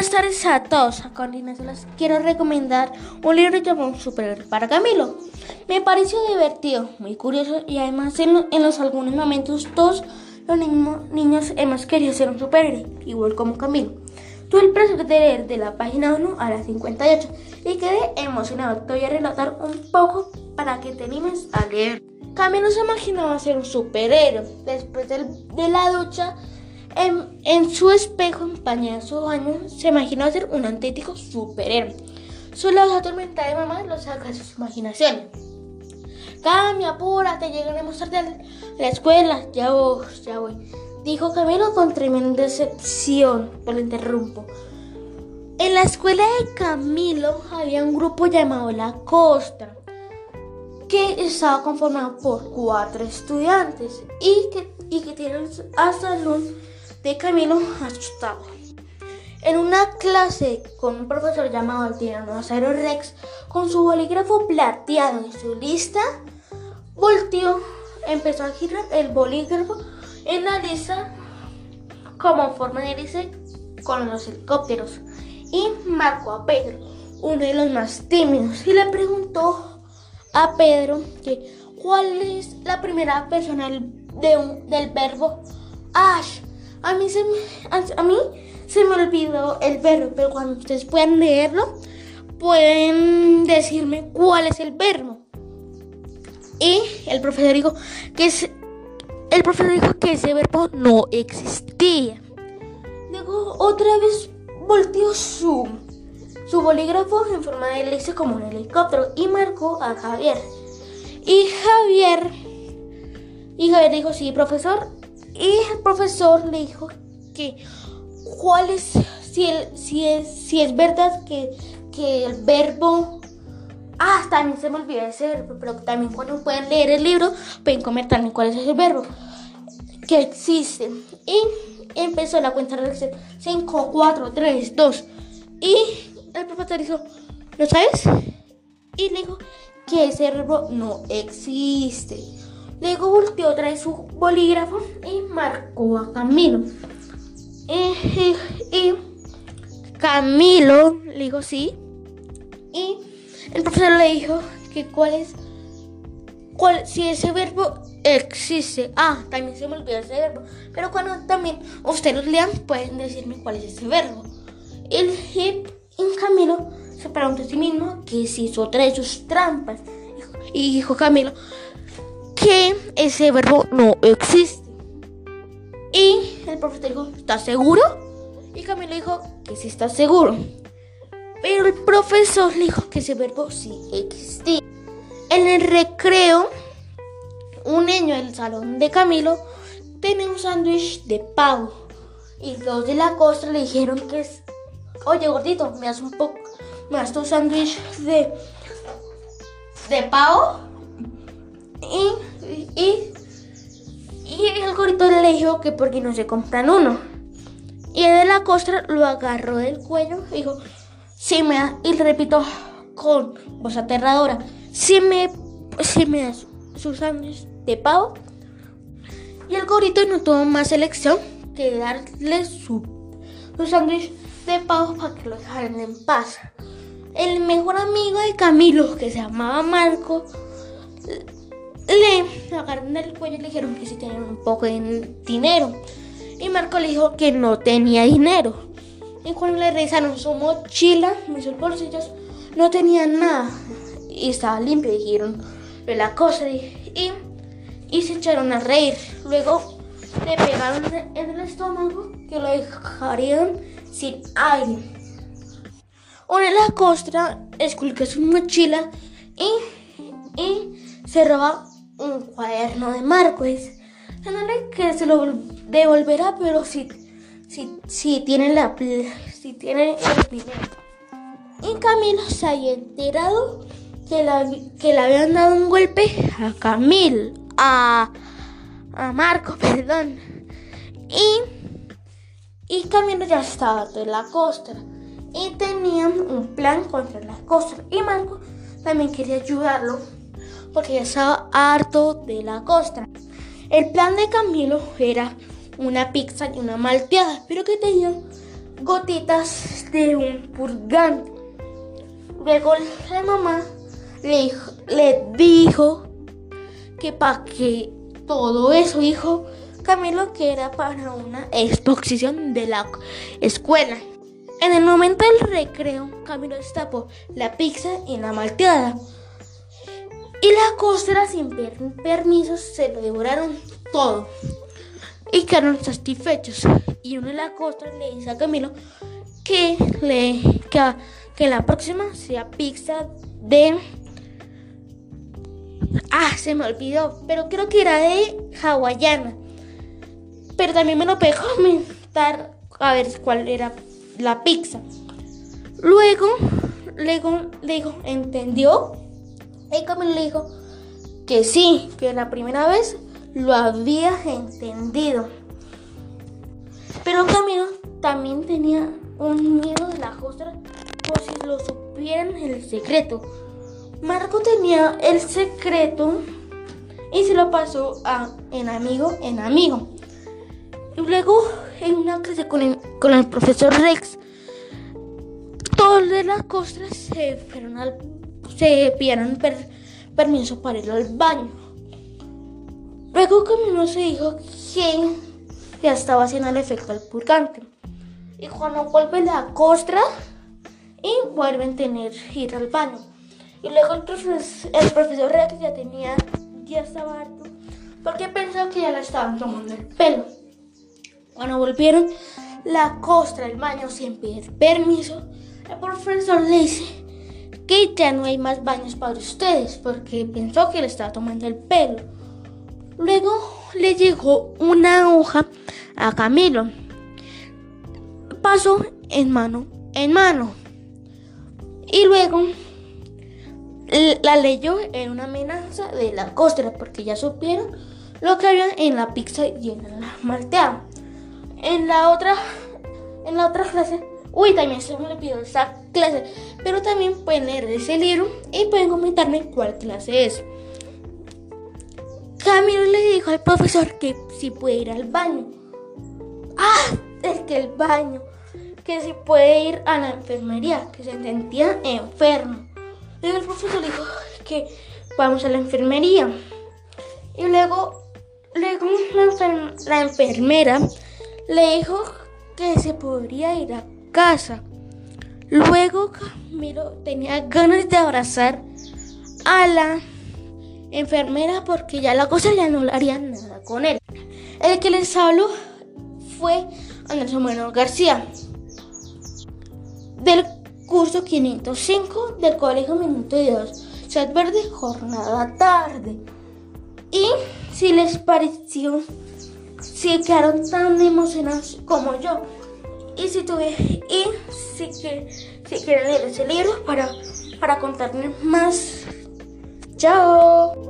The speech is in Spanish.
Buenas tardes a todos. A continuación les quiero recomendar un libro llamado Superhéroe para Camilo. Me pareció divertido, muy curioso y además en, en los algunos momentos todos los niños hemos querido ser un superhéroe, igual como Camilo. Tuve el placer de leer de la página 1 a la 58 y quedé emocionado. Te voy a relatar un poco para que te animes a leer. Camilo se imaginaba ser un superhéroe. Después de la ducha, en, su espejo, en su baño, se imaginó ser un auténtico superhéroe. Solo la tormenta de mamá lo saca de sus imaginaciones. Cami, apúrate, llegaremos tarde a la escuela. Ya voy, ya voy. Dijo Camilo con tremenda decepción. Pero lo interrumpo. En la escuela de Camilo había un grupo llamado La Costa que estaba conformado por cuatro estudiantes y que, y que tienen a salón de Camilo asustado. En una clase con un profesor llamado Altino Rex, con su bolígrafo plateado y su lista, volteó, empezó a girar el bolígrafo en la lista como forma de hélice con los helicópteros y marcó a Pedro, uno de los más tímidos, y le preguntó a Pedro que cuál es la primera persona de del verbo Ash. A mí, se me, a, mí se me olvidó el verbo, pero cuando ustedes puedan leerlo, pueden decirme cuál es el verbo. Y el profesor dijo que es, el profesor dijo que ese verbo no existía. Luego otra vez volteó su, su bolígrafo en forma de hélice como un helicóptero y marcó a Javier. Y Javier, y Javier dijo, sí, profesor, y el profesor le dijo que cuál es, si, si, es, si es verdad que, que el verbo... Ah, también se me olvidó ese verbo, pero también cuando pueden leer el libro pueden comentar cuál es ese verbo que existe. Y empezó la cuenta de 5, 4, 3, 2. Y el profesor dijo, ¿lo sabes? Y le dijo que ese verbo no existe. Luego volteó otra vez su bolígrafo y marcó a Camilo. Y, Camilo le dijo sí. Y el profesor le dijo que cuál es, cuál, si ese verbo existe. Ah, también se me olvidó ese verbo. Pero cuando también ustedes lo lean, pueden decirme cuál es ese verbo. El hip en Camilo se preguntó a sí mismo que si hizo otra de sus trampas. Y dijo Camilo, que ese verbo no existe. Y el profesor dijo, ¿estás seguro? Y Camilo dijo que sí está seguro. Pero el profesor le dijo que ese verbo sí existía. En el recreo, un niño del salón de Camilo tenía un sándwich de pavo. Y los de la costa le dijeron que es, oye gordito, me das un poco, me das tu sándwich de, de pavo. Y y, y el gorrito le dijo que porque no se compran uno. Y el de la costra lo agarró del cuello y dijo, si me da, y le repito con voz aterradora, si me, si me das sus sándwich de pavo. Y el gorrito no tuvo más elección que darle su, su sándwich de pavo para que lo dejaran en paz. El mejor amigo de Camilo, que se llamaba Marco, le agarraron el cuello y le dijeron que si tenían un poco de dinero. Y Marco le dijo que no tenía dinero. Y cuando le revisaron su mochila y sus bolsillos, no tenían nada. Y estaba limpio, dijeron de la cosa. Y, y se echaron a reír. Luego le pegaron en el estómago que lo dejarían sin aire. Una de la costra esculcó su mochila y, y se roba un cuaderno de Marquez. que se lo devolverá, pero si, si, si tiene la si tiene el dinero. Y Camilo se había enterado que, la, que le habían dado un golpe a Camilo, a, a Marco, perdón. Y, y Camilo ya estaba de la costa y tenían un plan contra la costa. Y Marco también quería ayudarlo porque ya estaba harto de la costra. El plan de Camilo era una pizza y una malteada, pero que tenía gotitas de un purgante. Luego la mamá le dijo, dijo que para que todo eso, hijo Camilo, que era para una exposición de la escuela. En el momento del recreo, Camilo destapó la pizza y la malteada. Y la costra, sin permiso, se lo devoraron todo. Y quedaron satisfechos. Y uno de la costra le dice a Camilo que, le, que, la próxima sea pizza de... Ah, se me olvidó, pero creo que era de hawaiana. Pero también me lo puede comentar a ver cuál era la pizza. Luego, luego dijo, ¿entendió? Y Camilo le dijo que sí, que la primera vez lo había entendido. Pero Camilo también tenía un miedo de la costra por si lo supieran el secreto. Marco tenía el secreto y se lo pasó a en amigo en amigo. Y luego en una clase con el, con el profesor Rex, todos de las costras se fueron al se pidieron permiso para ir al baño. Luego Camilo se dijo que ya estaba haciendo el efecto del purgante. Y cuando vuelve la costra y vuelven a tener ir al baño. Y luego el, profesor, el profesor Rex ya tenía, ya estaba harto, porque pensó que ya le estaban tomando el pelo. Cuando volvieron la costra del baño sin pedir permiso, el profesor le dice que ya no hay más baños para ustedes porque pensó que le estaba tomando el pelo. Luego le llegó una hoja a Camilo. Pasó en mano en mano. Y luego la leyó en una amenaza de la costra porque ya supieron lo que había en la pizza y en la malteada. En la otra en la otra clase Uy, también se me olvidó esa clase. Pero también pueden leer ese libro y pueden comentarme cuál clase es. Camilo le dijo al profesor que si puede ir al baño. Ah, es que el baño. Que si puede ir a la enfermería, que se sentía enfermo. Luego el profesor le dijo que vamos a la enfermería. Y luego, luego la enfermera le dijo que se podría ir a casa. Luego Camilo tenía ganas de abrazar a la enfermera porque ya la cosa ya no le haría nada con él. El que les habló fue Andrés Bueno García del curso 505 del Colegio Minuto Dios. Se Verde, jornada tarde. Y si les pareció, si quedaron tan emocionados como yo, y si tuve y si, si quieren leer ese libro para, para contarles más. Chao.